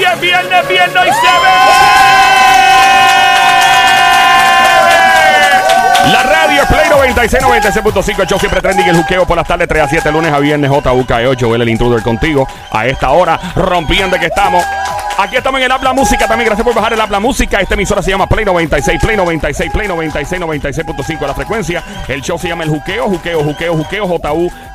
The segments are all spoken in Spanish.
Hoy es viernes, y se ve. La radio Play 96, 96.5. El show siempre trending. El juqueo por las tardes 3 a 7, lunes a viernes. JUK8. Él el intruder contigo. A esta hora, rompiendo que estamos. Aquí estamos en el Habla Música también. Gracias por bajar el Habla Música. Esta emisora se llama Play 96, Play 96, Play 96, 96.5 la frecuencia. El show se llama El Juqueo, Juqueo, Juqueo, Juqueo,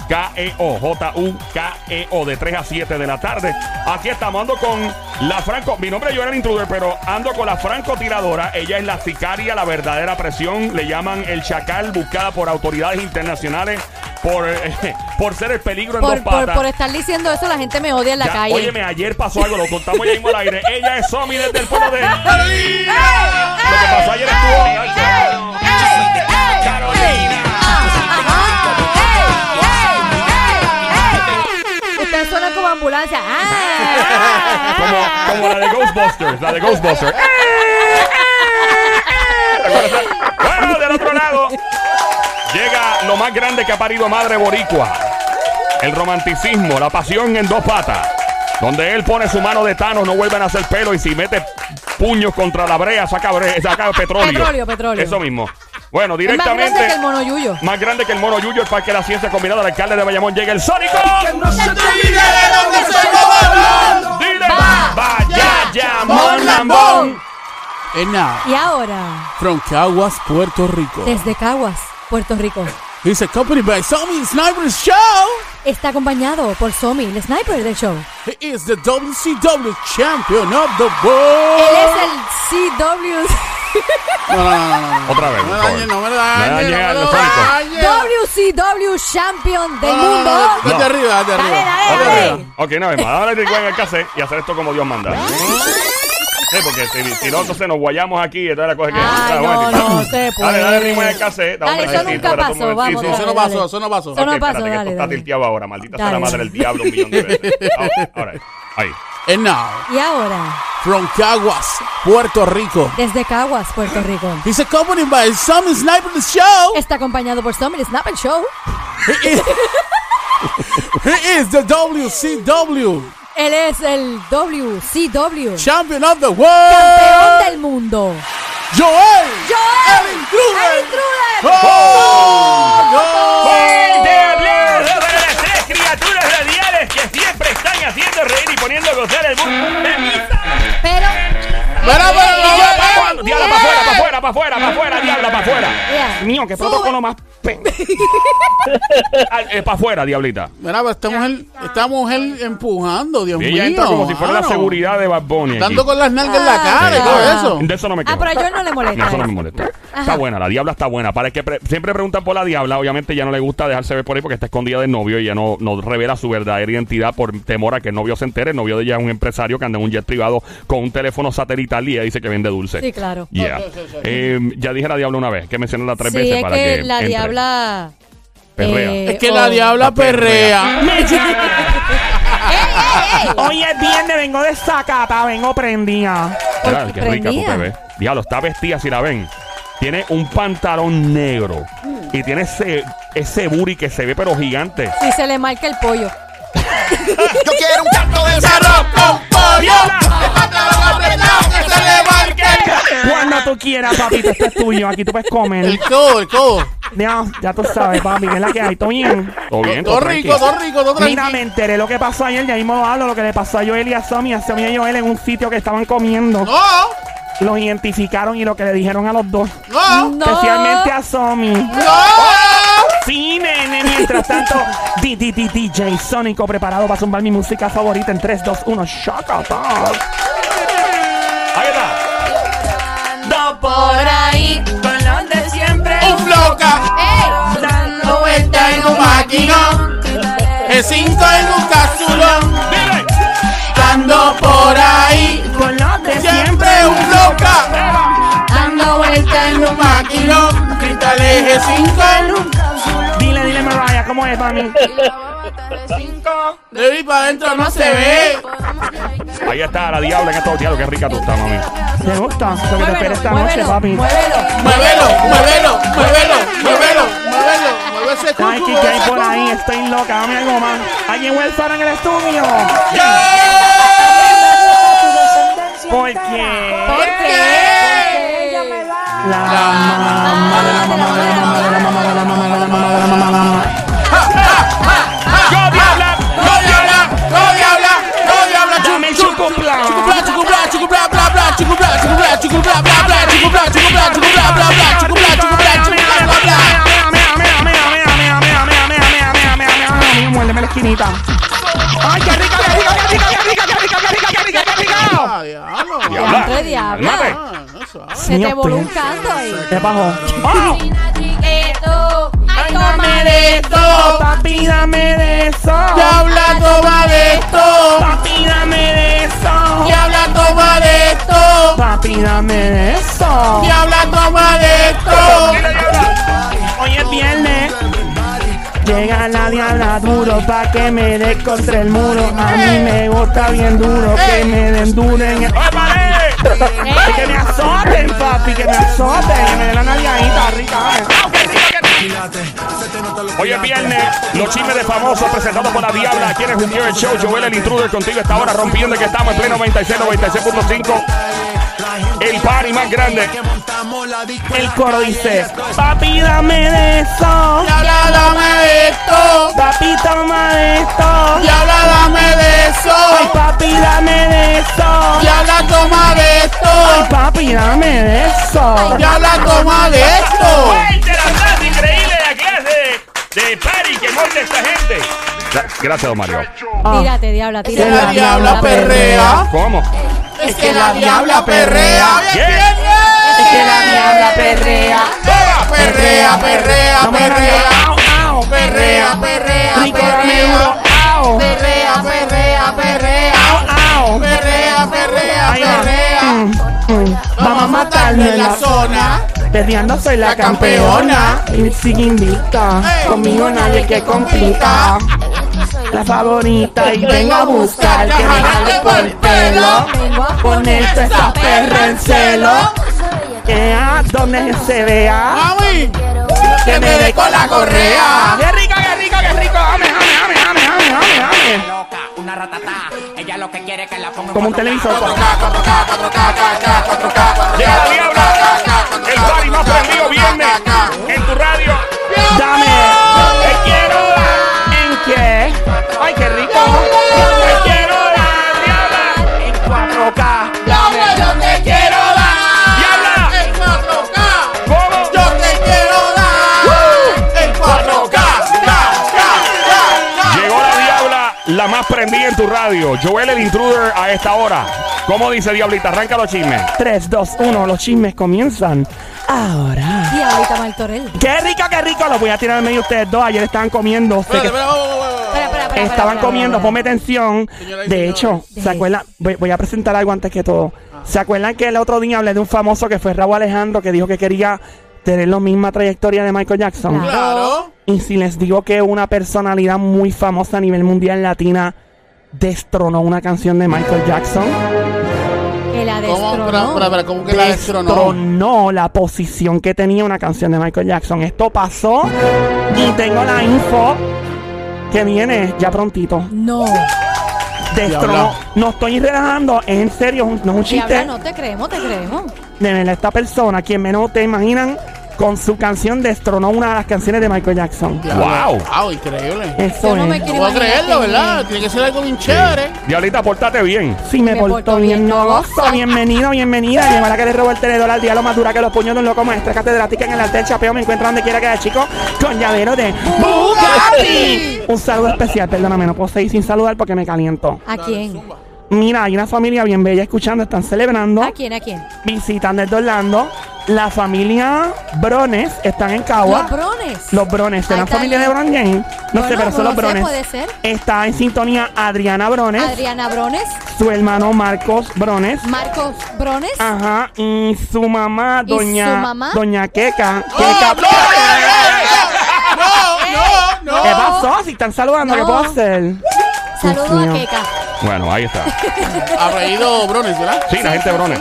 J-U-K-E-O, J-U-K-E-O, de 3 a 7 de la tarde. Aquí estamos, ando con la Franco. Mi nombre yo era el intruder, pero ando con la francotiradora. Ella es la sicaria, la verdadera presión. Le llaman el chacal, buscada por autoridades internacionales por, eh, por ser el peligro en Por, dos por, patas. por estar diciendo eso, la gente me odia en la Ya, calle. Óyeme, ayer pasó algo, lo contamos ya mismo al aire. Ella es Somi desde el pueblo de. Lo que pasó ayer estuvo. Usted ambulancia. Ah. Como, como la de Ghostbusters, la de Ghostbusters. bueno, del otro lado llega lo más grande que ha parido madre boricua. El romanticismo, la pasión en dos patas. Donde él pone su mano de Thanos, no vuelven a hacer pelo y si mete puños contra la brea, saca, bre- saca petróleo. Petróleo, petróleo. Eso mismo. Bueno, Es más directamente. grande que el mono yuyo. Más grande que el mono Yuyo, el Parque de la Ciencia Combinada, el alcalde de Bayamón, llega el Sónico. Dile, vaya, ya, mon, lambón. And now, Y ahora, from Caguas, Puerto Rico, desde Caguas, Puerto Rico, he's accompanied by Tommy Sniper's Show. está acompañado por Somi, el sniper del show. He is the WCW champion of the Él world. es el CW. No, no, no, no, no. Otra vez, No me favor. dañe, no me No dañe. me dañe no me. WCW champion del mundo. Date arriba, date Dale, arriba. dale, dale. Ok, no, vamos a darle el en el cassette y hacer esto como Dios manda. Sí, porque si, si no, entonces nos guayamos aquí y toda la cosa que. Ay, Dale, un no, no se puede. Dale, dale ritmo en el cassette. Dale, eso nunca pasó, vamos, Sí, dale, eso no dale. pasó, eso no pasó. Eso no pasó, espérate, que dale, esto está dale. tilteado ahora, maldita sea Dale. la madre del diablo un millón de veces. Ahora, ahora, ahí. And now, Y ahora, from Caguas, Puerto Rico, desde Caguas, Puerto Rico, he's accompanied by Tommy Sniper's Show. está acompañado por Snap and Show. He is, he is the WCW Él es el WCW champion of the campeón world. del mundo. Joel. ¡Joel! El intruder. ¡El intruder! ¡Oh! Fuerte aplauso haciendo reír y poniendo a gozar el mundo. Pero, Espera, espera, espera, Diabla, Diabla, para afuera, para afuera, para afuera, para afuera, diabla, para afuera. Mío, qué protocolo más. Pe- para afuera, diablita. Mira, pues, esta mujer, esta mujer empujando, Dios Y mío. ella entra como si fuera la mano. seguridad de Bad Bunny. aquí. Dando con las nalgas en la Ah, cara y todo Ah. eso. De eso no me ah, quejo. pero a Joel no le molesta. No, eso no me molesta. Está buena, la diabla está buena. Para el que pre- siempre preguntan por la diabla, obviamente ya no le gusta dejarse ver por ahí porque está escondida del novio y ya no, no revela su verdadera identidad por temor a que el novio se entere. El novio de ella es un empresario que anda en un jet privado con un teléfono satelital y ella dice que vende dulce. Sí, claro. Yeah. Eh, ya dije la diabla una vez, que mencioné tres Sí, veces es para que, que. la entre. diabla... Perrea. eh, Es que oh. la diabla La perrea. perrea. Hoy es viernes, vengo de sacata, vengo prendida. Porque qué rica te ves. Diablo, está vestida, si la ven. Tiene un pantalón negro y tiene ese, ese booty que se ve pero gigante. Si se le marca el pollo. Yo quiero un canto de Arroz El. Cuando tú quieras, papito, esto es tuyo. Aquí tú puedes El comer. codo, el codo. Ya, ya tú sabes, papi, que es la que hay. ¿Todo bien? Todo bien, Todo todo rico, todo rico, todo Mira, me tranquilo. enteré lo que pasó ayer. Ya mismo lo hablo. Lo que le pasó a Joel y a Somi. A Somi y a Joel en un sitio que estaban comiendo. No, Los identificaron y lo que le dijeron a los dos. no. Especialmente a Somi. no. Nene. Mientras tanto, D- D- D- DJ Sónico preparado para zumbar mi música favorita en 3, 2, 1. Shaka Ahí está. Ando por ahí con los de siempre. Un floca. ¡Ey! Dando vuelta en un maquinón. El cinco en un capsulón. Dile. Dando por ahí. Con los de Siempre un floca. Dando vuelta en un Maquinón. Cristal eje cinco en un Cómo es, mami. Baby, para adentro no se ve. Ahí está la diabla que todo diablo. Qué rica tú estás, mami. Me gusta. Lo que te espera esta noche, papi. Muévelo, muévelo, muévelo, muévelo, muévelo, muévelo. Ay, que hay por ahí, estoy loca, dame algo más. ¿Alguien Welfare en el estudio? ¿Por ¿Por? La mamá ¡Go diabla! Se te voló un canto ahí. ¿Qué pasó? ¡Oh! Dame de esto. Papi, dame de eso. Diabla, toma de esto. Papi, dame de eso. Diabla, toma de esto. Papi, dame de eso. Diabla, toma de esto. Hoy es viernes. Llega la diabla duro pa' que me dé contra el muro. A mí me gusta bien duro que me den duro en el... Que me azoten, papi, que me azoten. Que me den la nalgadita rica. Hoy es viernes, los chismes de famosos presentados por la Diabla. Aquí en el Juqueo el Show, Joel el Intruder contigo esta hora rompiendo que estamos en pleno 96, 96.5. El party más grande. El coro dice, papi, dame de eso. Diabla, dame de esto. Papi, toma de esto. Diabla, dame de Ay, eso. papi, dame de eso. Diabla, toma de Ay, esto. papi, dame de eso. Diabla, toma de esto. De party que monta esta gente! Gracias, don Mario. Tírate, diabla, Que tírate. la diabla perrea. ¿Cómo? Es que la diabla perrea. ¿Qué? Es que la diabla perrea. Perrea, perrea, perrea. Perrea, perrea, perrea. Perrea, perrea, perrea. Perrea, perrea, perrea. Mm, mm. Vamos a matarlo en la zona. Perdiendo soy la La campeona. campeona. Y sigue invicta. Ey. Conmigo nadie que compita. La favorita y vengo a buscar que me jale por el pelo. Ponerte esa perra en celo. Que a donde se vea. Mami, Que me dé con la correa. correa. ¡Qué rico, qué rico, qué rico! ¡Ame, ame, ame, ame, ame, ame, ame! loca, una ratatá. Ella lo que quiere es que la ponga Como un 4K. televisor. Llega la Diabla. El party más prendido viernes en tu radio. ¡Dame! La más prendida en tu radio. Joel el Intruder a esta hora. ¿Cómo dice Diablita? Arranca los chismes. 3, 2, 1, los chismes comienzan ahora. Diablita Martorell. ¡Qué rico, qué rico! Los voy a tirar en medio de ustedes dos. Ayer estaban comiendo. sé Espérate, que espera, espera, espera, Espera, espera. espera, espera. estaban espera, comiendo. espera, Ponme atención. Y De hecho, ¿se acuerdan? Voy, voy a presentar algo antes que todo. ¿Se acuerdan que el otro día hablé de un famoso que fue Raúl Alejandro que dijo que quería tener la misma trayectoria de Michael Jackson? Claro. Y si les digo que una personalidad muy famosa a nivel mundial latina destronó una canción de Michael Jackson, Que la ¿Cómo? Destronó. espera, ¿cómo que la destronó? destronó la posición que tenía una canción de Michael Jackson. Esto pasó y tengo la info que viene ya prontito. No. Destronó. Diabla. No estoy relajando, es en serio, no es un Diabla, chiste. no te creemos, te creemos. De verdad, esta persona, quien menos te imaginan, con su canción destronó una de las canciones de Michael Jackson. Wow. Wow, increíble. Eso Yo no me es. quiero No puedo imaginar creerlo, ¿verdad? Tiene que ser algo bien chévere. Diablita, portate bien. Si me, Me porto porto bien, no gozo. Bienvenido, bienvenida. Llegó la que le robó el tenedor al diablo más dura que los puños de un loco maestra catedrática en el arte del chapeo. Me encuentro donde quiera que haya chico con llavero de Bugatti. Un saludo especial, perdóname, no puedo seguir sin saludar porque me caliento. ¿A quién? Mira, hay una familia bien bella escuchando, están celebrando, ¿A quién? ¿A quién? visitan desde Orlando. La familia Brones están en Cagua. Los brones. Los Brones, ¿serán está familia de. Bron James? No sé, pero son los sé, Brones. puede ser. Está en sintonía Adriana Brones, Adriana Brones. su hermano Marcos Brones. Marcos Brones. Ajá, y su mamá, ¿Y doña, su mamá? doña Queca. ¡No, Queca- no, no, no, no, ¿Qué pasó? Si están saludando, ¿qué puedo hacer? Saludos a mío. Bueno, ahí está. Apellido Brones, ¿verdad? Sí, la gente de Brones.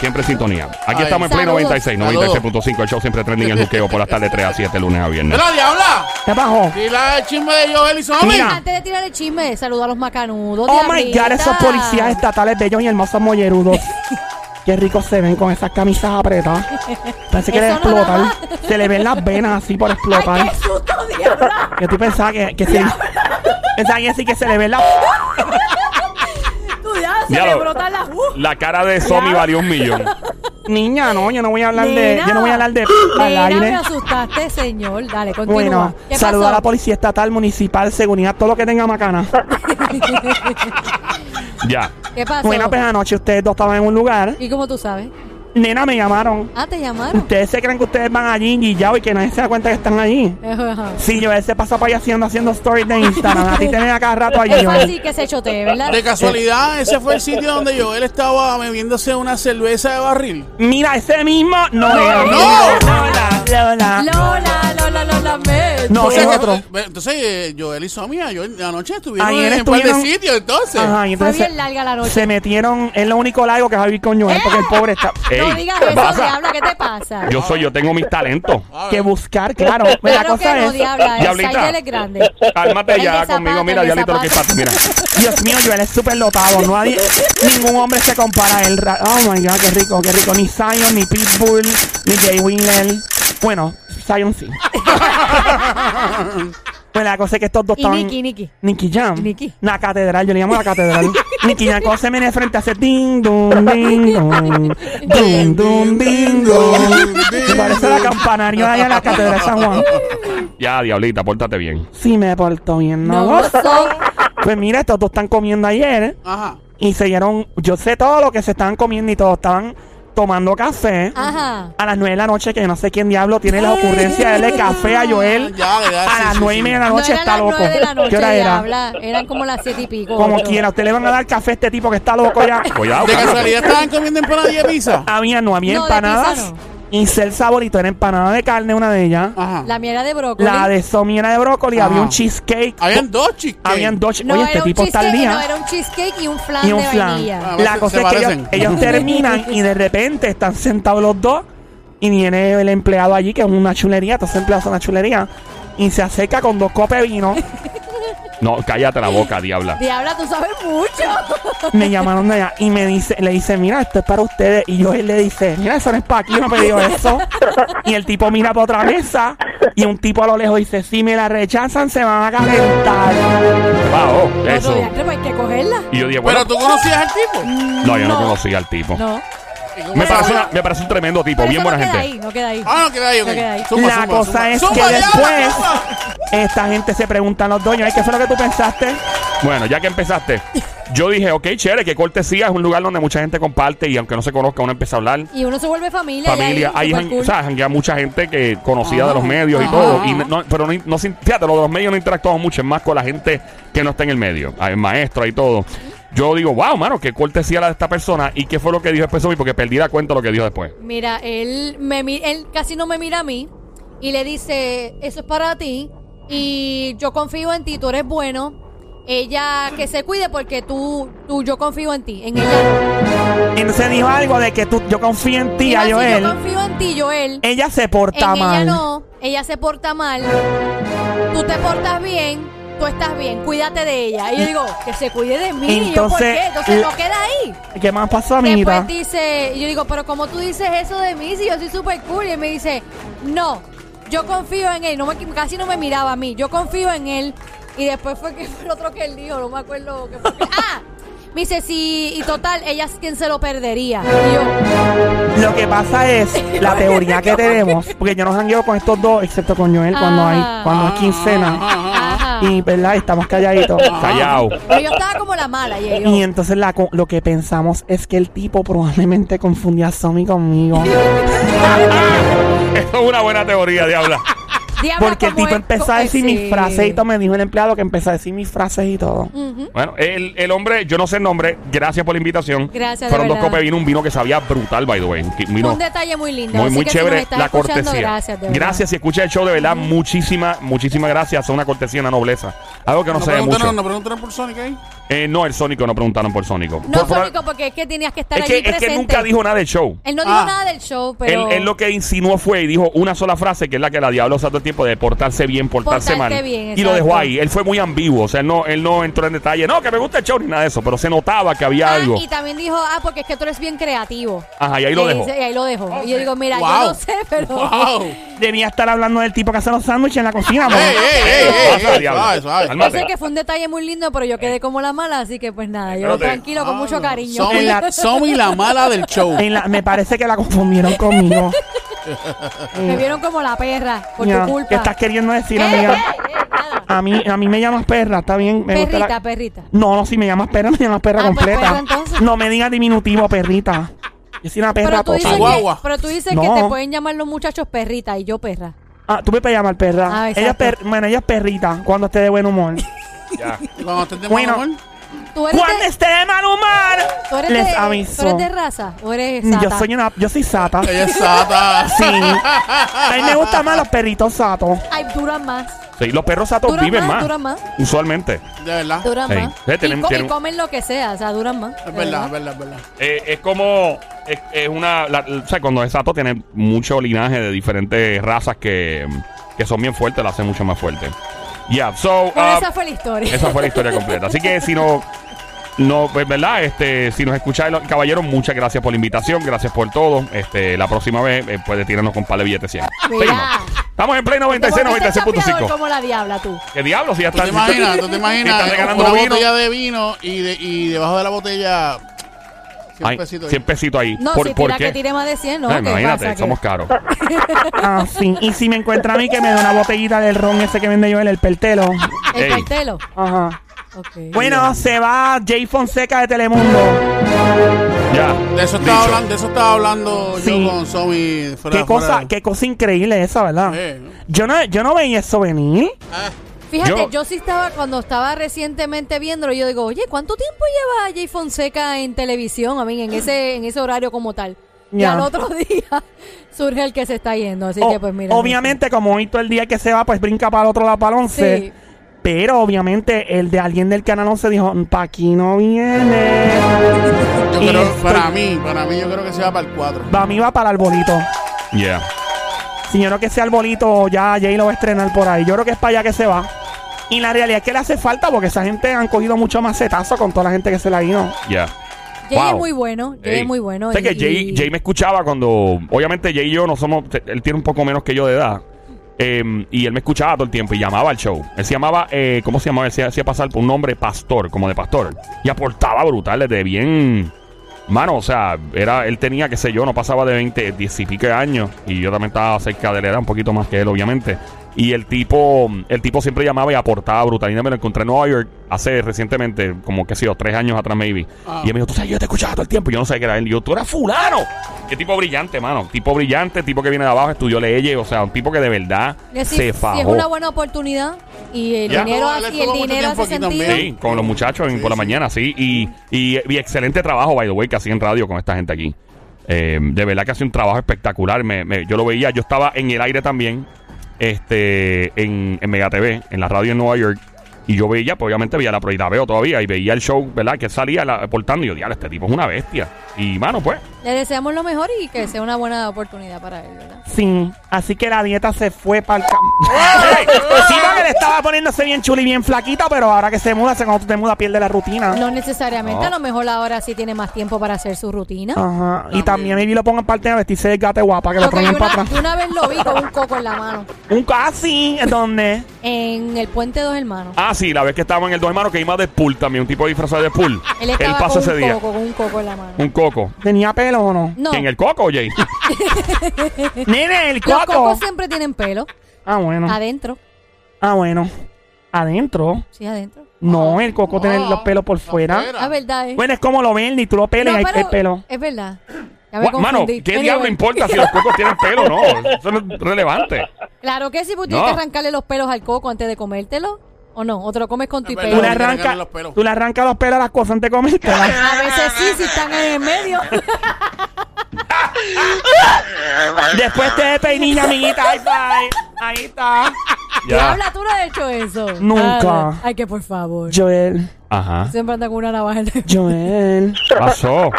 Siempre en sintonía. Aquí estamos en Play Saludos. 96, 96.5. El show siempre trending el juqueo por las tardes 3 a 7, lunes a viernes. Mira, diabla. ¿Qué pasó? Dile el chisme de Joel y Somi. Mira. Antes de tirar el chisme, saludos a los macanudos. Oh my Diablita. god, esos policías estatales bellos y hermosos mollerudos. Qué ricos se ven con esas camisas apretadas. Parece que le Eso no explotar. nada Se le ven las venas así por explotar. ¡Ay, qué susto, diabla! Que tú pensabas que, que se. Pensaba que sí que se le ven las. Tú ya, se Ya le lo- brotan las... Uh. La cara de Somi valió un millón. Niña, no, yo no voy a hablar de. Nena. Yo no voy a hablar de al Nena, aire. me asustaste, señor. Dale, continúa. Bueno, ¿Qué saludo pasó? a la policía estatal, municipal, seguridad, todo lo que tenga macana. Ya. ¿Qué pasó? Bueno, pues anoche ustedes dos estaban en un lugar. ¿Y cómo tú sabes? Nena, me llamaron. Ah, te llamaron. Ustedes se creen que ustedes van allí y ya y que nadie se da cuenta que están allí. Ajá. Sí, yo se pasa para allá haciendo, haciendo stories de Instagram. A ti te ven cada rato allí. Es fácil que se chotee, ¿verdad? De casualidad, ese fue el sitio donde yo él estaba bebiéndose una cerveza de barril. Mira, ese mismo no es. ¡No! Lola, Lola. Lola, Lola, Lola, me. No, Porque, es otro. eh, Entonces, eh, Joel y su amiga, yo anoche estuvieron en un par de sitios, entonces. Ajá, y Fue entonces bien larga la noche. se metieron. Es lo único largo que va a vivir con Joel porque el pobre está. No digas ¿qué eso, pasa? diabla, ¿qué te pasa? Yo soy, yo tengo mis talentos. A ver. Que buscar, claro. Pues la claro que cosa no, es. diabla. El Diablita. Saidel es grande. Cálmate El ya de conmigo. zapato, Mira, el de Diablito, lo que zapato. pasa. Mira. Dios mío, Joel es súper dotado. No hay, ningún hombre se compara a él. Ra- Oh my god, qué rico, qué rico. Ni Zion, ni Pitbull, ni Jay Wheeler. Bueno, Zion sí. pues la cosa es que estos dos Y están. Nicky, Nicky. Nicky Jam. Nicky. La catedral, yo le llamo la catedral. Nicky Jam, cuando se viene de frente hace ding, dum, ding, dum, dum, dum, ding, dum. Me parece la campanario allá en la catedral de San Juan. Ya, Diablita, pórtate bien. Sí me porto bien, ¿no? No gozo. Pues mira, estos dos están comiendo ayer Ajá. y se dieron, yo sé todo lo que se estaban comiendo y todos estaban tomando café. Ajá. A las nueve de la noche, que yo no sé quién diablo tiene la ocurrencia de darle café a Joel. Ya, ya, A sí, las sí, nueve y sí. media de la No noche eran está las loco. nueve de la noche, ¿Qué hora era? diabla. Eran como las siete y pico. Como ocho. quiera, usted le van a dar café a este tipo que está loco ya. Cuidado, ¿De casualidad estaban comiendo empanadilla de pizza? Había, no había No, de empanadas. pizza no. Y el saborito era empanada de carne, una de ellas. Ajá. La miel era de brócoli. La de somi era de brócoli, Ajá. había un cheesecake. Habían dos chicas. Habían dos. No, Oye, era este un tipo está al cheesecake, día. no, era un cheesecake y un flan y un de flan. vainilla. Ah, La cosa es que ellos, terminan y de repente están sentados los dos y viene el empleado allí, que es una chulería, todos los empleados son una chulería, y se acerca con dos copes de vino. No, cállate la boca, Diabla. Diabla, tú sabes mucho. me llamaron de allá y me dice, le dice, mira, esto es para ustedes. Y yo él le dice, mira, eso no es para aquí, yo no he pedido eso. y el tipo mira para otra mesa y un tipo a lo lejos dice, si me la rechazan se van a calentar. Wow, eso. día, creo que hay que cogerla. Y yo dije, bueno, Pero tú conocías al tipo. no, yo no conocía al tipo. No. ¿Y cómo Me parece, una- me parece un tremendo tipo, Pero bien eso buena no queda gente. ahí, no queda ahí. Ah, no, queda ahí, ok. No queda ahí. Zumba, la zumba, cosa zumba. es Zumba, que ya, después zumba. esta gente se preguntan los dueños, "Ay, ¿qué fue lo que tú pensaste? Bueno, ya que empezaste, yo dije, ok, chévere, que cortesía es un lugar donde mucha gente comparte y aunque no se conozca, uno empieza a hablar. Y uno se vuelve familia. Familia, y ahí, hay jan- cool. o sea, janguea mucha gente que conocida Ajá. de los medios y todo. Y no, pero no, no sin- fíjate, lo de los medios no interactuamos mucho, es más con la gente que no está en el medio, el maestro y todo. Yo digo, wow, mano, qué cortesía la de esta persona y qué fue lo que dijo después de mí, porque perdí la cuenta de lo que dijo después. Mira, él, me, él casi no me mira a mí y le dice, eso es para ti y yo confío en ti, tú eres bueno. Ella que se cuide porque tú, tú yo confío en ti, en ella. Entonces dijo algo de que tú, yo confío en ti, a si Joel. yo confío en ti, Joel. Ella se porta en mal. ella no, ella se porta mal. Tú te portas bien, tú estás bien, cuídate de ella. Y yo digo, que se cuide de mí. y yo, ¿por Entonces, qué? Entonces no queda ahí. ¿Qué más pasó, amiguita? Después dice, y yo digo, pero como tú dices eso de mí, si yo soy súper cool. Y me dice, no, yo confío en él. No me, casi no me miraba a mí, yo confío en él. Y después fue que fue el otro que él dijo, no me acuerdo qué fue. que- ¡Ah! Me dice, sí, y total, ella es quien se lo perdería. Y yo, Lo que pasa es la teoría que tenemos, porque yo no jangueo con estos dos, excepto con Joel cuando hay Ah. cuando es quincena. Y verdad, estamos calladitos. Callao. Pero yo estaba como la mala. Y yo, Y entonces la, lo que pensamos es que el tipo probablemente confundía a Somi conmigo. Eso es una buena teoría, Diabla. Diabla, Porque el tipo es- empezó a decir sí. mis frases y todo. Me dijo el empleado que empezó a decir mis frases y todo. Ujú. Bueno, el, el hombre, yo no sé el nombre, gracias por la invitación. Gracias, de Fueron dos verdad. copas de vino, un vino que sabía brutal, by the way. Vino Un detalle muy lindo. muy, así muy que si nos chévere estás la escuchando, cortesía. Gracias, de verdad. Gracias, si escuchas el show, de verdad, muchísimas, muchísimas gracias. Es una cortesía, una nobleza. Algo que no, No se ve mucho. preguntaron, no preguntaron por Sonic ahí. Eh, no, el Sónico, no preguntaron por Sónico. No, Por- por- Sónico, porque es que tenías que estar es allí que, es presente. que nunca dijo nada del show. Él no dijo Ah. nada del show, pero... Él, él lo que insinuó fue y dijo una sola frase, que es la que la diabla usa todo el tiempo, de portarse bien, portarse mal. bien, y lo dejó ahí. Él fue muy ambiguo. O sea, él no, él no entró en detalle. No, que me gusta el show ni nada de eso. Pero se notaba que había Ah, algo. y también dijo, ah, porque es que tú eres bien creativo. Ajá, y ahí lo dejó. y ahí lo dejó. Y yo digo, mira, yo no sé, pero... Wow. Debía estar hablando del tipo que hace los sándwiches en la cocina. suave. Yo sé que fue un detalle muy lindo, pero yo quedé como la mala, así que pues nada, yo Espérate. tranquilo, con mucho cariño. Somi, En la- Somi la mala del show. En la- me parece que la confundieron conmigo. Me vieron como la perra, por Ya, tu culpa. ¿Qué estás queriendo decir, Eh, amiga? eh, eh, nada. A mí, a mí me llamas perra, está bien. Me gusta Perrita, la- perrita. No, no, si me llamas perra, me llamas perra Ah, pues completa. perra, entonces. No me digas diminutivo, perrita. Yo soy una perra Pero tú dices, total. que, Chihuahua. pero tú dices No. que te pueden llamar los muchachos perrita y yo perra. Ah, tú me puedes llamar perra. Ah, ella es exacto. per- bueno, ella es perrita cuando esté de buen humor. Ya. Cuando estés de Bueno. mal humor, ¿Tú eres, cuando de, esté de mal humor, tú eres les de- aviso. ¿tú eres de raza o eres Yo soy una, yo soy sata. ella es sata. Sí. A mí me gustan más los perritos satos. Ay, duran más. Sí, los perros satos Duran viven más, más. duran más. Usualmente. De verdad. Duran Sí. más. Sí, y, co- comen lo que sea, o sea, duran más. Es verdad, es verdad, es verdad. Eh, es como. Es, es una. la- o sea, cuando es sato, tiene mucho linaje de diferentes razas que, que son bien fuertes, la hacen mucho más fuerte. Yeah, so. Bueno, uh, esa fue la historia. esa fue la historia completa. Así que si no. No, pues verdad, este, si nos escucháis, caballero, muchas gracias por la invitación, gracias por todo. Este, la próxima vez eh, puede tirarnos con par de billetes 100. Mira. Seguimos. Estamos en Play Te 96, volviste chapeador 96.5. como la diabla tú. ¿Qué diablos? Si ya ¿Tú te imaginas? ¿Tú te imaginas? Están regalando una vino. botella de vino y, de, y debajo de la botella 100 Ay, pesitos. 100 pesitos ahí. No, ¿Por, si por tira qué? que tire más de 100, ¿no? Ay, ¿Qué imagínate, pasa? somos caros. Ah, sí. Y si me encuentra a mí que me da una botellita del ron ese que vende Joel, el pertelo. El Ey. cartelo. Ajá. Bueno, se va Jay Fonseca de Telemundo. Ya. De eso estaba hablando, de eso estaba hablando Sí. yo con Somi fuera Qué cosa, qué cosa increíble esa, ¿verdad? Yo no, yo no veía eso venir. Ah, Fíjate, Yo- yo, sí estaba, cuando estaba recientemente viéndolo, yo digo, oye, ¿cuánto tiempo lleva Jay Fonseca en televisión? A mí, en ese, en ese horario como tal. Y Ya. al otro día surge el que se está yendo. Así O- que, pues mira. obviamente, como hoy todo el día que se va, pues brinca para el otro lado, para el 11. Sí. Pero obviamente el de alguien del canal 11 dijo, pa' aquí no viene. yo creo, estoy- para mí, para mí yo creo que se va para el 4. Va, a mí va para el bolito. Yeah. Si yo no que sea el bolito, ya Jay lo va a estrenar por ahí. Yo creo que es para allá que se va. Y la realidad es que le hace falta porque esa gente han cogido mucho macetazo con toda la gente que se la ha ido. Yeah. Jay Wow. es muy bueno. Jay Ey. es muy bueno. Sé y- que Jay, y- Jay me escuchaba cuando. Obviamente, Jay y yo no somos. te- Él tiene un poco menos que yo de edad. eh, y él me escuchaba todo el tiempo y llamaba al show. Él se llamaba. eh, ¿Cómo se llamaba? Él se hacía pasar por un nombre pastor, como de pastor. Y aportaba brutal desde bien. Mano, o sea, era, él tenía, qué sé yo, no pasaba de 20, 10 y pico de años. Y yo también estaba cerca de él, era un poquito más que él, obviamente. Y el tipo, el tipo siempre llamaba y aportaba brutal. Y me lo encontré en Nueva York hace recientemente, como que sé yo, tres años atrás, maybe. Ah. Y él me dijo, tú sabes, yo te escuchaba todo el tiempo. Y yo no sabía que era él. Y yo, tú eras fulano. Qué tipo brillante, mano. Tipo brillante, tipo que viene de abajo, estudió leyes. O sea, un tipo que de verdad se si fajó. es una buena oportunidad y el Ya. dinero, No, y el dinero hace sentido. también. Sí, con los muchachos en- Sí, por la mañana, sí. Y, y, y excelente trabajo, by the way, que hacía en radio con esta gente aquí. Eh, de verdad que hace un trabajo espectacular. Me, me- yo lo veía, yo estaba en el aire también, este, en, en Mega TV, en la radio en Nueva York. Y yo veía, pues obviamente veía la pro- veo todavía, y veía el show, ¿verdad? Que salía la- portando. Y yo, diablo, este tipo es una bestia. Y, mano, pues. Le deseamos lo mejor y que sea una buena oportunidad para él, ¿verdad? Sí, así que la dieta se fue para el campo. ¡Ey! sí, porque le estaba poniéndose bien chula y bien flaquita, pero ahora que se muda, se- cuando tú te mudas, pierde la rutina. No necesariamente, No. a lo mejor ahora sí tiene más tiempo para hacer su rutina. Ajá. Y también maybe lo pongan parte de vestirse de gata guapa, que lo Porque yo traigan para una, atrás. yo una vez lo vi con un coco en la mano Un casi, ¿dónde? en el puente Dos Hermanos. Ah, sí, la vez que estaba en el Dos Hermanos, que iba de pool también, un tipo disfrazado de pool. Él estaba pasó con ese un día. coco, con un coco en la mano. Un coco. ¿Tenía pelo o no? No, ¿En el coco, Jay? Nene, el los coco. cocos siempre tienen pelo. Ah, bueno. Adentro. Ah, bueno. Adentro. Sí, adentro. No, el coco tiene los pelos por fuera. La verdad. Bueno, es como lo ven y tú lo No, y hay, hay pelo. Es verdad. Ya me Gua- Mano, confundí. ¿qué Anyway, diablo importa si los cocos tienen pelo o no? Eso no es relevante. Claro que sí, porque No. tienes que arrancarle los pelos al coco antes de comértelo. ¿O no? ¿O te lo comes con Es pelo? Tú le arrancas los pelos. tú le arrancas los pelos a las cosas antes de comértelas. A veces sí, si están en el medio. Después te peinilla, amiguita. High five. Ahí está. Ya. Diabla, tú no has hecho eso. Nunca. Ay, Ay, que por favor. Joel, Ajá. Siempre anda con una navaja. en el- Joel, ¿Qué pasó?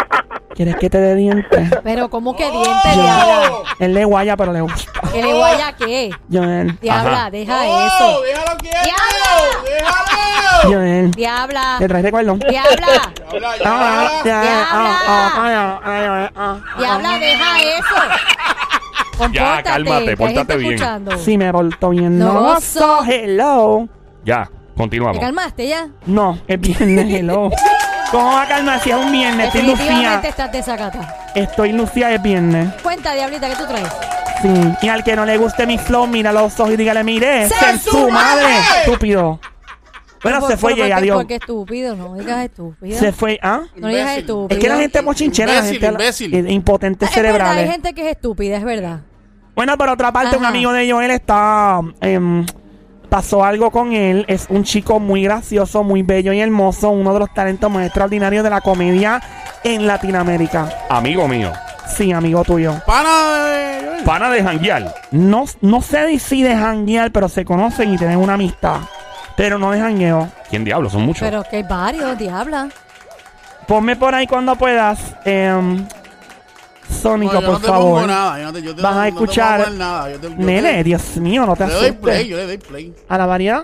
¿Quieres que te dé dientes? Pero, ¿cómo que diente, diabla? Él le guaya, pero le gusta. ¿Que le guaya qué? Joel, Diabla, Ajá. deja ¡Oh, eso. déjalo quieto! ¡Diablo! ¡Déjalo! Joel. Diabla. ¿Te traes recuerdo? Diabla. Ah, ya. ya, Diabla. ah, ah. Diabla, deja eso. Compórtate, cálmate, pórtate bien. escuchando. Sí, me porto bien. No, No, so- hello. Ya, ¿Te continuamos. calmaste ya? No, es viernes, hello. ¿Cómo va a calmar si es un viernes? Estoy Definitivamente lucía. estás desacata. Estoy lucía, es viernes. Cuenta, Diablita, ¿qué tú traes? Sí. Y al que no le guste mi flow, mira los ojos y dígale, mire, ¡Sé ¡Sé en su su madre! madre! Estúpido. Bueno, Por- se fue por- y porque- adiós. Porque estúpido, no digas estúpido. Se fue, ¿ah? No digas Imbécil. estúpido. Es que la gente mochinchera, la Imbécil, gente imbécil. eh, impotentes Es verdad, hay cerebrales. gente que es estúpida, es verdad. Bueno, por otra parte, un Ajá. amigo de Joel está. em, pasó algo con él. Es un chico muy gracioso, muy bello y hermoso. Uno de los talentos más extraordinarios de la comedia en Latinoamérica. Amigo mío. Sí, amigo tuyo. Pana de. Pana de janguear. No, no sé si de janguear, pero se conocen y tienen una amistad. Pero no de jangueo. ¿Quién diablo? Son muchos. Pero que hay varios, diabla. Ponme por ahí cuando puedas. em, Sónico, por favor. pongo nada. Yo no te, yo te- Vas a no te voy escuchar. poner nada. Yo te- yo te- Nene, Dios mío, no te Yo le doy play, asustes. yo le doy play. A la variedad.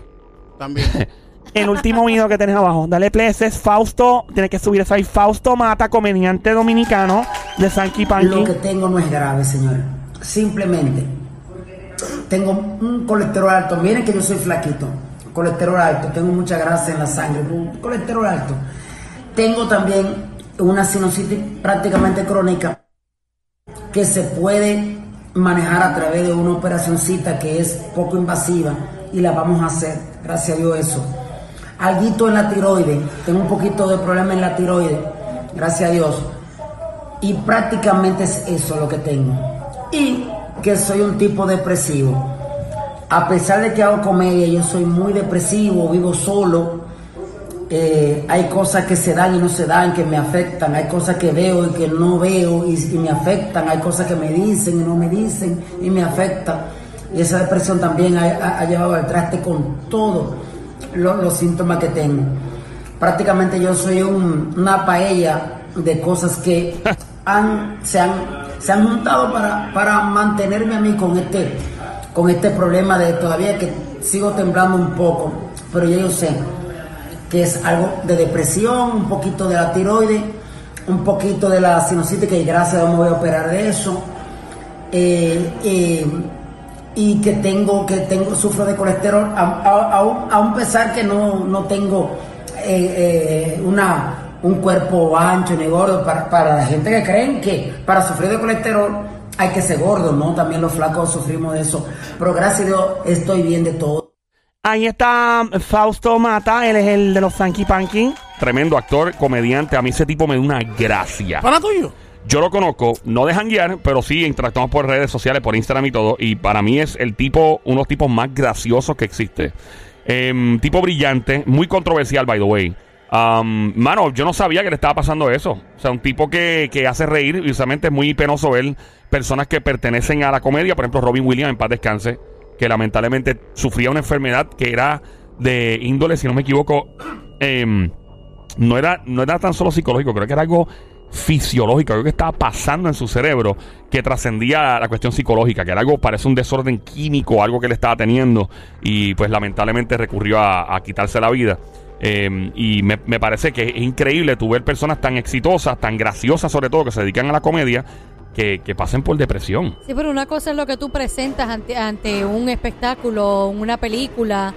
También. El último video que tenés abajo. Dale play. Ese es Fausto. Tienes que subir eso ahí. Fausto Mata, comediante dominicano de Sanky Lo Panky. que tengo no es grave, señor. Simplemente tengo un colesterol alto. Miren que yo soy flaquito. Colesterol alto. Tengo mucha grasa en la sangre. Colesterol alto. Tengo también una sinusitis prácticamente crónica que se puede manejar a través de una operacioncita que es poco invasiva y la vamos a hacer. Gracias a Dios eso. Alguito en la tiroide. Tengo un poquito de problema en la tiroide. Gracias a Dios. Y prácticamente es eso lo que tengo. Y que soy un tipo depresivo. A pesar de que hago comedia, yo soy muy depresivo, vivo solo. Eh, hay cosas que se dan y no se dan, que me afectan. Hay cosas que veo y que no veo y, y me afectan. Hay cosas que me dicen y no me dicen y me afectan. Y esa depresión también ha, ha- ha llevado al traste con todos lo- los síntomas que tengo. Prácticamente yo soy un- una paella de cosas que han, se, han, se han juntado para, para mantenerme a mí con este, con este problema de todavía que sigo temblando un poco, pero ya yo sé que es algo de depresión, un poquito de la tiroide, un poquito de la sinusitis, que gracias a Dios me voy a operar de eso. Eh, eh, y que tengo, que tengo, sufro de colesterol, aún pesar que no, no tengo eh, eh, una, un cuerpo ancho ni gordo, para, para la gente que creen que para sufrir de colesterol hay que ser gordo, ¿no? También los flacos sufrimos de eso, pero gracias a Dios estoy bien de todo. Ahí está Fausto Mata. Él es el de los Sanky Panky. Tremendo actor, comediante. A mí ese tipo me da una gracia. Pana tuyo. Yo lo conozco, no de janguear, pero sí interactuamos por redes sociales, por Instagram y todo. Y para mí es el tipo, uno de los tipos más graciosos que existe. Em, tipo brillante, muy controversial, by the way. Am, mano, yo no sabía que le estaba pasando eso. O sea, un tipo que, que hace reír. Y usualmente es muy penoso ver personas que pertenecen a la comedia. Por ejemplo, Robin Williams, en paz descanse, que lamentablemente sufría una enfermedad que era de índole, si no me equivoco, em, no era, no era tan solo psicológico, creo que era algo fisiológico, algo que estaba pasando en su cerebro que trascendía la cuestión psicológica, que era algo, parece un desorden químico, algo que le estaba teniendo y pues lamentablemente recurrió a, quitarse la vida. Eh, y me, me parece que es increíble tu ver personas tan exitosas, tan graciosas sobre todo, que se dedican a la comedia, que, que pasen por depresión. Sí, pero una cosa es lo que tú presentas ante, ante un espectáculo, una película,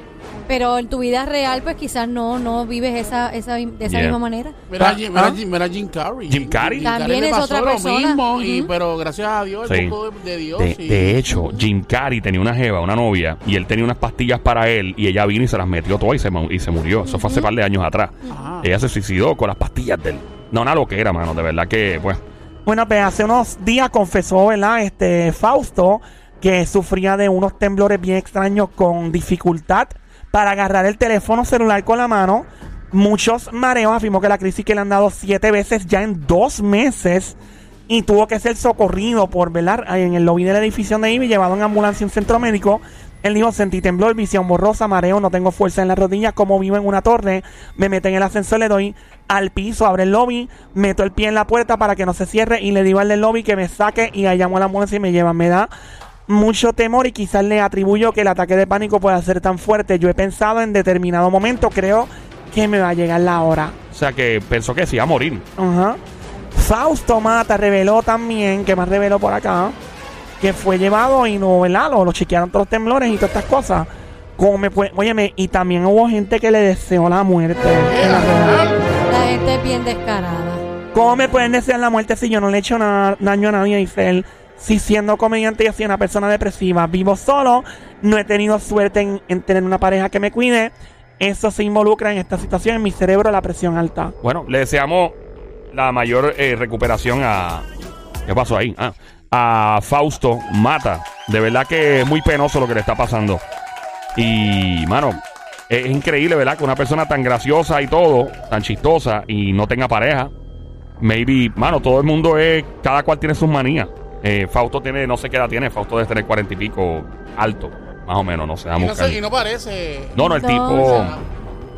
pero en tu vida real, pues quizás no, no vives esa, esa, de esa Yeah. misma manera. Mira, Ah, Jim, mira, ah. Jim, mira Jim Carrey. Jim Carrey. También le es pasó otra lo persona. mismo, y, Ujú. pero gracias a Dios, Sí. el poco de, de Dios. De, y- de hecho, Jim Carrey tenía una jeva, una novia, y él tenía unas pastillas para él, y ella vino y se las metió todas y se, mu- y se murió. Eso fue hace par de años atrás. Ajá. Ella se suicidó con las pastillas de él. No, una loquera, mano. De verdad que, pues. Bueno, pues hace unos días confesó, ¿verdad? Este Fausto que sufría de unos temblores bien extraños con dificultad para agarrar el teléfono celular con la mano. Muchos mareos, afirmó que la crisis que le han dado siete veces ya en dos meses y tuvo que ser socorrido por velar en el lobby del edificio de Ivy, llevado en ambulancia un centro médico. Él dijo, sentí temblor, visión borrosa, mareo, no tengo fuerza en las rodillas, como vivo en una torre, me meto en el ascensor, le doy al piso, abre el lobby, meto el pie en la puerta para que no se cierre y le digo al del lobby que me saque y ahí llamo a la ambulancia y me llevan. Me da mucho temor y quizás le atribuyo que el ataque de pánico pueda ser tan fuerte. Yo he pensado en determinado momento, creo que me va a llegar la hora. O sea, que pensó que se iba a morir. Ajá. Fausto Mata reveló también, que más reveló por acá, que fue llevado y no, ¿verdad? Lo, lo chequearon todos los temblores y todas estas cosas. Como me puede, óyeme, y también hubo gente que le deseó la muerte. en. La gente es bien descarada. ¿Cómo me pueden desear la muerte si yo no le he hecho nada- daño a nadie? Dice él. Si siendo comediante yo soy una persona depresiva, vivo solo, no he tenido suerte en, en tener una pareja que me cuide. eso se involucra en esta situación en mi cerebro la presión alta. Bueno, le deseamos la mayor eh, recuperación a. ¿Qué pasó ahí? Ah, a Fausto Mata. De verdad que es muy penoso lo que le está pasando. Y, mano, es increíble, ¿verdad? Que una persona tan graciosa y todo, tan chistosa y no tenga pareja. Maybe, mano, todo el mundo es. Cada cual tiene sus manías. Eh, Fausto tiene, no sé qué edad tiene, Fausto debe tener cuarenta y pico alto, más o menos, no sé. Y no, sé, y no parece. No, no, el No, tipo.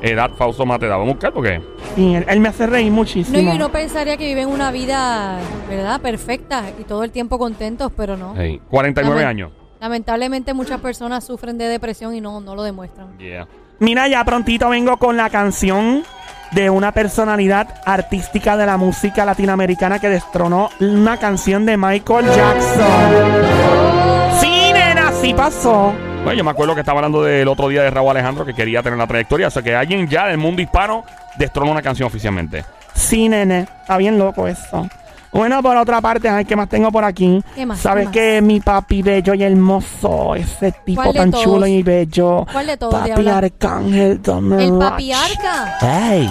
Edad Fausto Mata, vamos a buscar porque. Y él, él me hace reír No, muchísimo. y uno pensaría que viven una vida, ¿verdad? Perfecta y todo el tiempo contentos, pero no. hey, 49 Lamen- años. Lamentablemente muchas personas sufren de depresión y no, no lo demuestran. Yeah. Mira, ya prontito vengo con la canción de una personalidad artística de la música latinoamericana que destronó una canción de Michael Jackson. Sí, nena, sí pasó. Bueno, yo me acuerdo que estaba hablando del otro día de Raúl Alejandro que quería tener la trayectoria. O sea, que alguien ya del mundo hispano destronó una canción oficialmente. Sí, nene. Está bien loco eso. Bueno, por otra parte, ay, ¿qué más tengo por aquí? ¿Qué más? ¿Sabes ¿Qué que mi papi bello y hermoso? Ese tipo ¿Cuál de tan todos? chulo y bello. ¿Cuál de todos, Papi? Arcángel Don El Roach. papiarca. Hey,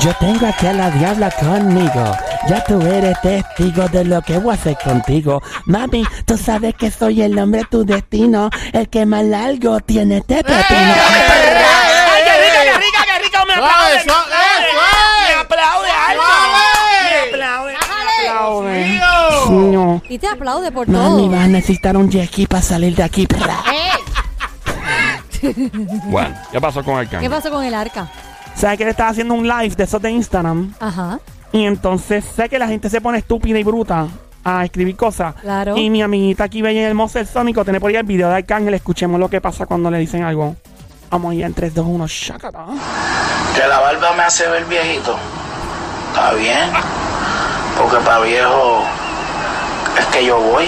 yo tengo aquí a la diabla conmigo. Ya tú eres testigo de lo que voy a hacer contigo. Mami, tú sabes que soy el hombre de tu destino. El que más largo tiene este pepino. ¡Ay, qué rica, qué rica, qué rica! ¡Me aplaude! ¡Me aplaude! Suave. ¡Me aplaude, me aplaude! Y te aplaude por Mami, todo. vas a necesitar un jet para salir de aquí. perra. Bueno, ¿qué pasó con Arcángel? ¿Qué pasó con el arca? ¿Sabes que le estaba haciendo un live de esos de Instagram? Ajá. Y entonces sé que la gente se pone estúpida y bruta a escribir cosas. Claro. Y mi amiguita aquí, Bella y Hermosa, el Sónico, tiene por ahí el video de Arcángel. Escuchemos lo que pasa cuando le dicen algo. Vamos allá en 3, 2, 1, shakata. Que la barba me hace ver viejito. Está bien. Porque para viejo es que yo voy.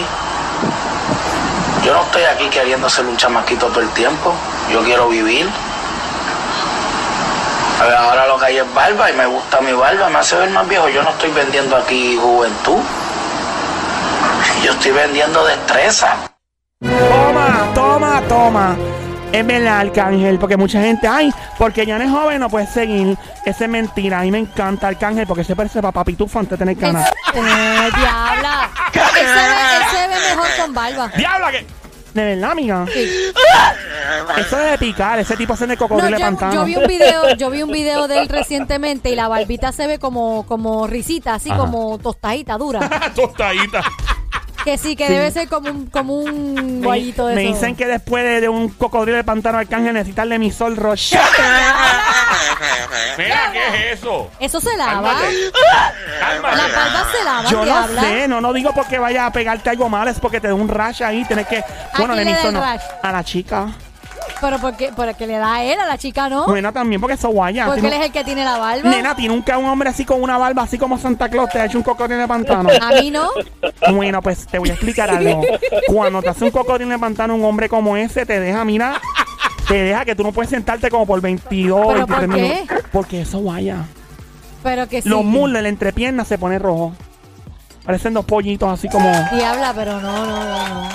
Yo no estoy aquí queriendo ser un chamaquito todo el tiempo. Yo quiero vivir. A ver, Ahora lo que hay es barba y me gusta mi barba, me hace ver más viejo. Yo no estoy vendiendo aquí juventud. Yo estoy vendiendo destreza. Toma, toma, toma. Es verdad, Arcángel, porque mucha gente, ay, porque ya no es joven, no puede seguir. Esa es mentira. A mí me encanta Arcángel porque se parece a papá Pitufo antes de tener canas. Eh, diabla. Él se, ve, él se ve mejor con barba. ¡Diabla! Que... De verdad, amiga. Sí. Eso debe picar. Ese tipo se de No, cocodrilo de yo, pantano. yo vi un video, yo vi un video de él recientemente y la barbita se ve como, como risita, así Ajá. como tostadita, dura. Tostadita. Que sí, que debe ser como un, como un guayito de Me eso. dicen que después de, de un cocodrilo de pantano Arcángel necesitan de mi sol rocha. Mira, ¿qué es eso? Eso se lava. Cálmate. La barba se lava, Yo no sé, no, no digo porque vaya a pegarte algo mal, es porque te da un rash ahí, tienes que... Bueno, quién de le el no, rash? a la chica. Pero porque, porque le da a él, a la chica, ¿no? Bueno, también porque eso guaya. porque él es el que tiene la barba. Nena, tiene un, un hombre así con una barba, así como Santa Claus, te ha hecho un cocodrilo de pantano. A mí no. Bueno, pues te voy a explicar algo. Cuando te hace un cocodrilo de pantano, un hombre como ese te deja, mira, te deja que tú no puedes sentarte como por 22, ¿Pero por 23 qué? minutos. Porque eso guaya. Pero que sí. Los muslos, la entrepierna se pone rojo. Parecen dos pollitos así como. Diabla, pero no, no, no, no.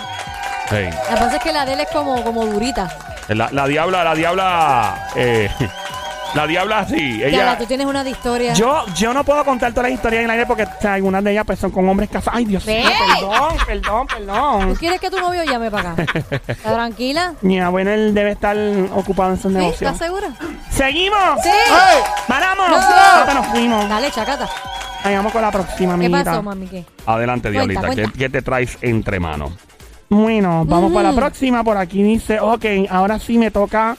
Hey. Lo que pasa es que la de él es como, como durita. La, la diabla, la diabla. Eh, la diabla, sí. Diabla, Ella. tú tienes una de historia. Yo, yo no puedo contar todas las historias en el aire porque o sea, algunas de ellas pues, son con hombres casados. Ay, Dios mío, perdón, perdón, ¿Tú perdón. quieres que tu novio llame para acá? ¿Está tranquila? Mi abuelo él debe estar ocupado en sus ¿Sí? negocios. ¿Estás segura? ¡Seguimos! Sí. ¡Ay! ¡Paramos! No. Ahora nos fuimos. Dale, chacata. Ahí vamos con la próxima, ¿Qué amiguita. pasó, mami? ¿Qué? Adelante, Cuenta, diablita. ¿Qué, cuenta. qué te traes entre manos? Bueno, vamos para la próxima. Por aquí dice, ok, ahora sí me toca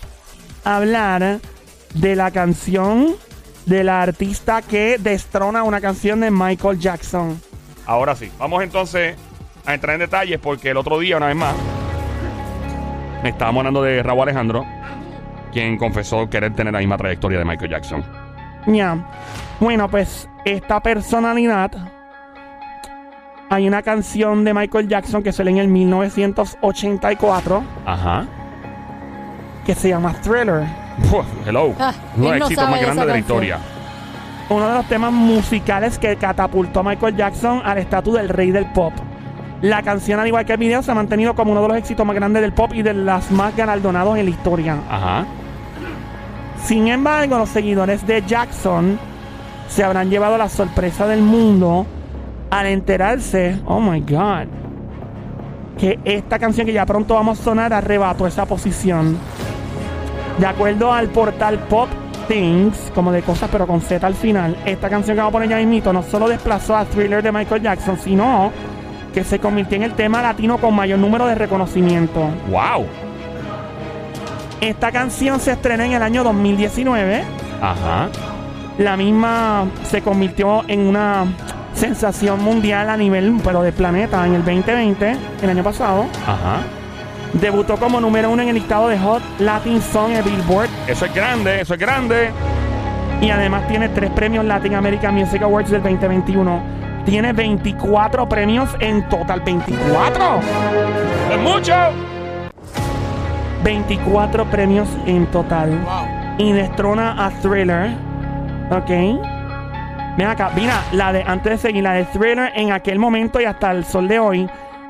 hablar de la canción de la artista que destrona una canción de Michael Jackson. Ahora sí. Vamos entonces a entrar en detalles porque el otro día, una vez más, estábamos hablando de Raúl Alejandro, quien confesó querer tener la misma trayectoria de Michael Jackson. Ya. Bueno, pues esta personalidad. Hay una canción de Michael Jackson que sale en el 1984 Ajá. que se llama Thriller. Uf, hello. Ah, Uno de los éxitos más de grandes de la historia. Uno de los temas musicales que catapultó a Michael Jackson al estatus del rey del pop. La canción, al igual que el video, se ha mantenido como uno de los éxitos más grandes del pop y de las más galardonados en la historia. Ajá. Sin embargo, los seguidores de Jackson se habrán llevado la sorpresa del mundo al enterarse, oh my god, que esta canción que ya pronto vamos a sonar arrebató esa posición. De acuerdo al portal Pop Things, como de cosas pero con Z al final, esta canción que vamos a poner ya mismito no solo desplazó a Thriller de Michael Jackson, sino que se convirtió en el tema latino con mayor número de reconocimiento. ¡Wow! Esta canción se estrenó en el año 2019. Ajá. La misma se convirtió en una sensación mundial a nivel, pero de planeta, en el 2020, el año pasado. Ajá. Debutó como número uno en el listado de Hot Latin Song de Billboard. Eso es grande, eso es grande. Y además tiene tres premios Latin American Music Awards del 2021. Tiene 24 premios en total. ¡24! ¡Es mucho! 24 premios en total. Wow. Y destrona a Thriller. Ok. Ven acá, mira, la de antes de seguir, la de Thriller en aquel momento y hasta el sol de hoy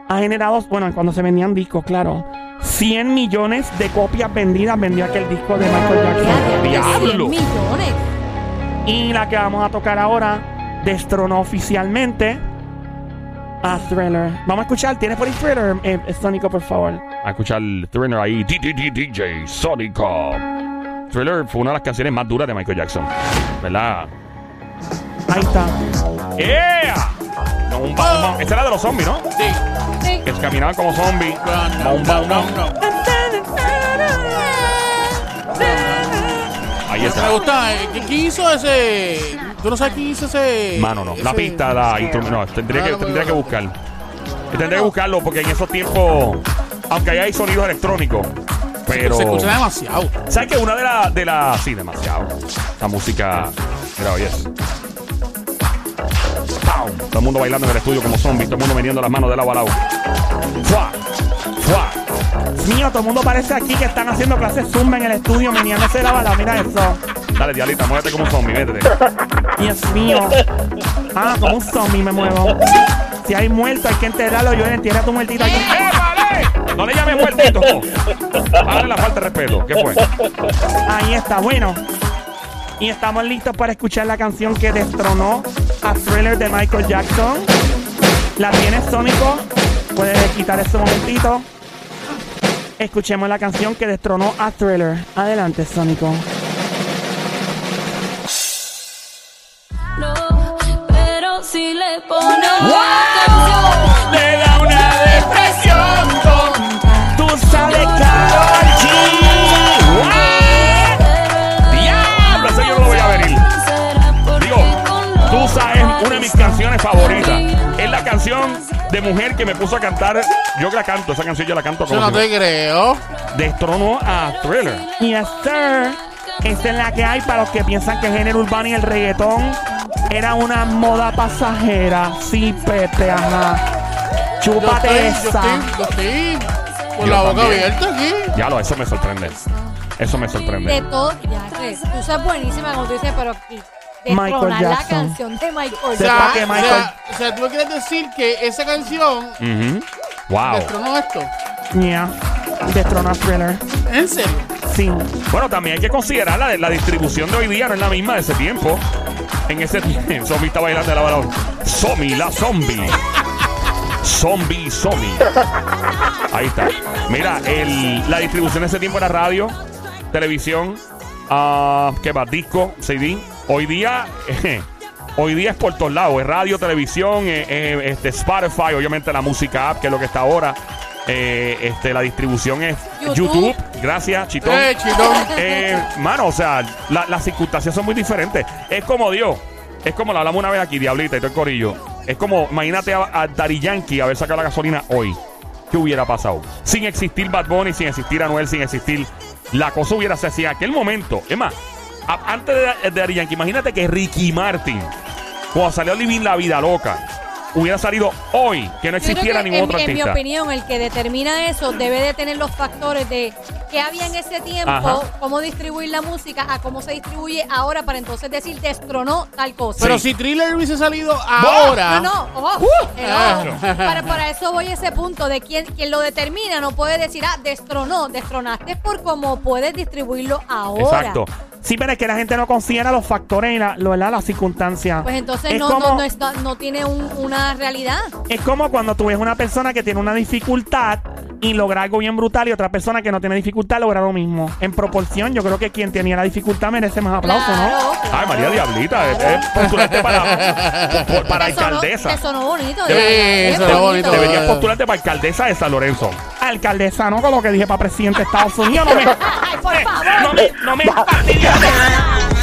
ha generado, bueno, cuando se vendían discos, claro, 100 millones de copias vendidas vendió aquel disco de Michael Jackson. ¡Diablo! 100 millones. Y la que vamos a tocar ahora destronó oficialmente a Thriller. Vamos a escuchar, ¿tienes por ahí Thriller, eh, Sónico, por favor? A escuchar Thriller ahí. DJ Sónico. Thriller fue una de las canciones más duras de Michael Jackson. ¿Verdad? Ahí está. ¡Yeah! No, un ba- un ba- Esta era de los zombies, ¿no? Sí. Sí. Que caminaban como zombies. No, Bum, no, bum, no, bum. no. Ahí Me está. gusta. eh, ¿Quién hizo ese? ¿Tú no sabes quién hizo ese? Mano, no. La ese- pista, la instrumento. No, tendría que, Ah, tendría que buscar. Tendría que buscarlo porque en esos tiempos, aunque ahí hay sonidos electrónicos, pero. Se escucha demasiado. ¿Sabes que una de las. De la, sí, demasiado. La música. Mira, oye. Todo el mundo bailando en el estudio como zombies, todo el mundo metiendo las manos de lado a lado. ¡Fua! ¡Fua! Mío, todo el mundo parece aquí que están haciendo clases Zumba en el estudio, meneándose la bala. Mira eso. Dale, dialita, muévete como un zombie, métete. Dios mío. Ah, como un zombie me muevo. Si hay muerto, hay que enterrarlo. Yo entierra tu muertito aquí. ¡Eh, vale! No le llames muertito. Dale la falta de respeto. ¿Qué fue? Ahí está, bueno. Y estamos listos para escuchar la canción que destronó a Thriller de Michael Jackson. ¿La tienes, Sónico? Puedes quitar ese momentito. Escuchemos la canción que destronó a Thriller. Adelante, Sónico. No, pero si le pones canción de mujer que me puso a cantar. Yo que la canto, esa canción yo la canto Yo como no si te creo. destronó a Thriller. Yes, sir. Esta es la que hay para los que piensan que el género urbano y el reggaetón era una moda pasajera. Sí, Pepe, ajá. Yo Chúpate yo esa. estoy, yo estoy con Yo la boca también. abierta aquí. Ya lo, eso me sorprende. Eso me De sorprende. todo, ya que tú sabes buenísima como tú dices, pero Michael la Jackson. canción de Michael O Sepa sea, Jackson. que o Michael- sea, o sea, tú me quieres decir que esa canción Ujú. Wow. destronó esto. Yeah. Destronó a Thriller. ¿En serio? Sí. Bueno, también hay que considerar la, la distribución de hoy día, no es la misma de ese tiempo. En ese tiempo, Zombie está bailando de la balón. Zombie, la zombie. Zombie, zombie. Ahí está. Mira, el- la distribución de ese tiempo era radio, televisión, ah, ¿qué más? Disco, CD. Hoy día, hoy día es por todos lados. Es radio, televisión, eh, eh, este, Spotify, obviamente la música app, que es lo que está ahora. Eh, este, la distribución es YouTube. YouTube. Gracias, Chitón. Eh, chitón. Eh, mano, o sea, la- las circunstancias son muy diferentes. Es como Dios. Es como lo hablamos una vez aquí, Diablita y todo el corillo. Es como, imagínate a, a Daddy Yankee haber sacado la gasolina hoy. ¿Qué hubiera pasado? Sin existir Bad Bunny, sin existir Anuel, sin existir. La cosa hubiera sido así en aquel momento. Es más, a- antes de, de Yankee, imagínate que Ricky Martin, cuando salió Living la Vida Loca, hubiera salido hoy, que no existiera que ningún en, otro en mi artista. opinión, el que determina eso debe de tener los factores de qué había en ese tiempo, Ajá. cómo distribuir la música, a cómo se distribuye ahora para entonces decir destronó tal cosa. Pero si Thriller hubiese salido ahora. No, no, ojo, hello. Ah. para, para eso voy a ese punto de quien, quien lo determina no puede decir, ah, destronó, destronaste por cómo puedes distribuirlo ahora. Exacto. Sí, pero es que la gente no considera los factores y la, lo, ¿verdad? las circunstancias. Pues entonces Es no, como- no, no, no tiene un- una realidad. Es como cuando tú ves una persona que tiene una dificultad y logra algo bien brutal y otra persona que no tiene dificultad logra lo mismo. En proporción, yo creo que quien tenía la dificultad merece más aplauso, ¿no? Claro, Ay, María claro. Diablita, es, es postularte para, por- para Te sonó- alcaldesa. Te sonó bonito. Sí, de verdad. Es sonó bonito. Deberías postularte para alcaldesa de San Lorenzo. Alcaldesa, ¿no? Con lo que dije para presidente de Estados Unidos. No me, Ay, por favor. no me, no me fastidies. Yeah.